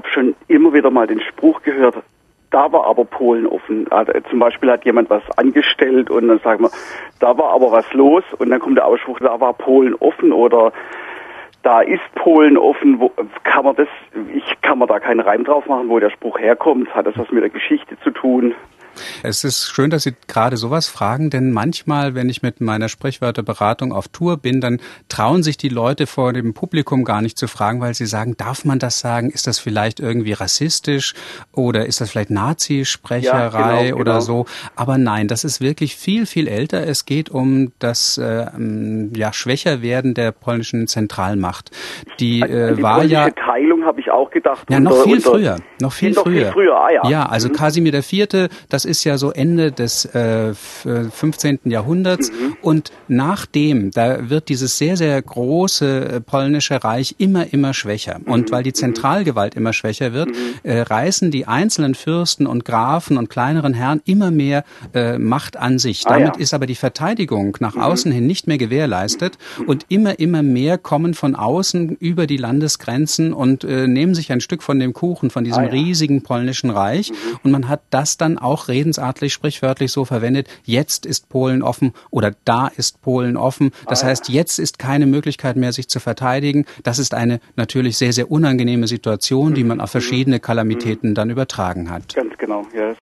habe schon immer wieder mal den Spruch gehört, da war aber Polen offen. Also zum Beispiel hat jemand was angestellt und dann sagen wir, da war aber was los und dann kommt der Ausspruch, da war Polen offen oder da ist Polen offen, wo, kann man das, ich kann man da keinen Reim drauf machen, wo der Spruch herkommt, hat das was mit der Geschichte zu tun. Es ist schön, dass Sie gerade sowas fragen, denn manchmal, wenn ich mit meiner Sprichwörterberatung auf Tour bin, dann trauen sich die Leute vor dem Publikum gar nicht zu fragen, weil sie sagen, darf man das sagen? Ist das vielleicht irgendwie rassistisch oder ist das vielleicht Nazi-Sprecherei ja, genau, oder genau. so? Aber nein, das ist wirklich viel, viel älter. Es geht um das äh, ja, Schwächerwerden der polnischen Zentralmacht. Die, äh, die war ja Teilung habe ich auch gedacht. Ja, noch viel früher, noch viel früher. Viel früher. Ah, ja. ja, also mhm. Kasimir IV., das ist ja so Ende des äh, 15. Jahrhunderts. Mhm. Und nachdem, da wird dieses sehr, sehr große äh, polnische Reich immer, immer schwächer. Mhm. Und weil die Zentralgewalt immer schwächer wird, mhm. äh, reißen die einzelnen Fürsten und Grafen und kleineren Herren immer mehr äh, Macht an sich. Ah, Damit ja. ist aber die Verteidigung nach mhm. außen hin nicht mehr gewährleistet. Mhm. Und immer, immer mehr kommen von außen über die Landesgrenzen und äh, nehmen sich ein Stück von dem Kuchen, von diesem ah, ja. riesigen polnischen Reich. Und man hat das dann auch redensartlich, sprichwörtlich so verwendet, jetzt ist Polen offen oder da ist Polen offen. Das heißt, jetzt ist keine Möglichkeit mehr, sich zu verteidigen. Das ist eine natürlich sehr, sehr unangenehme Situation, die man auf verschiedene Kalamitäten dann übertragen hat. Ganz genau, ja.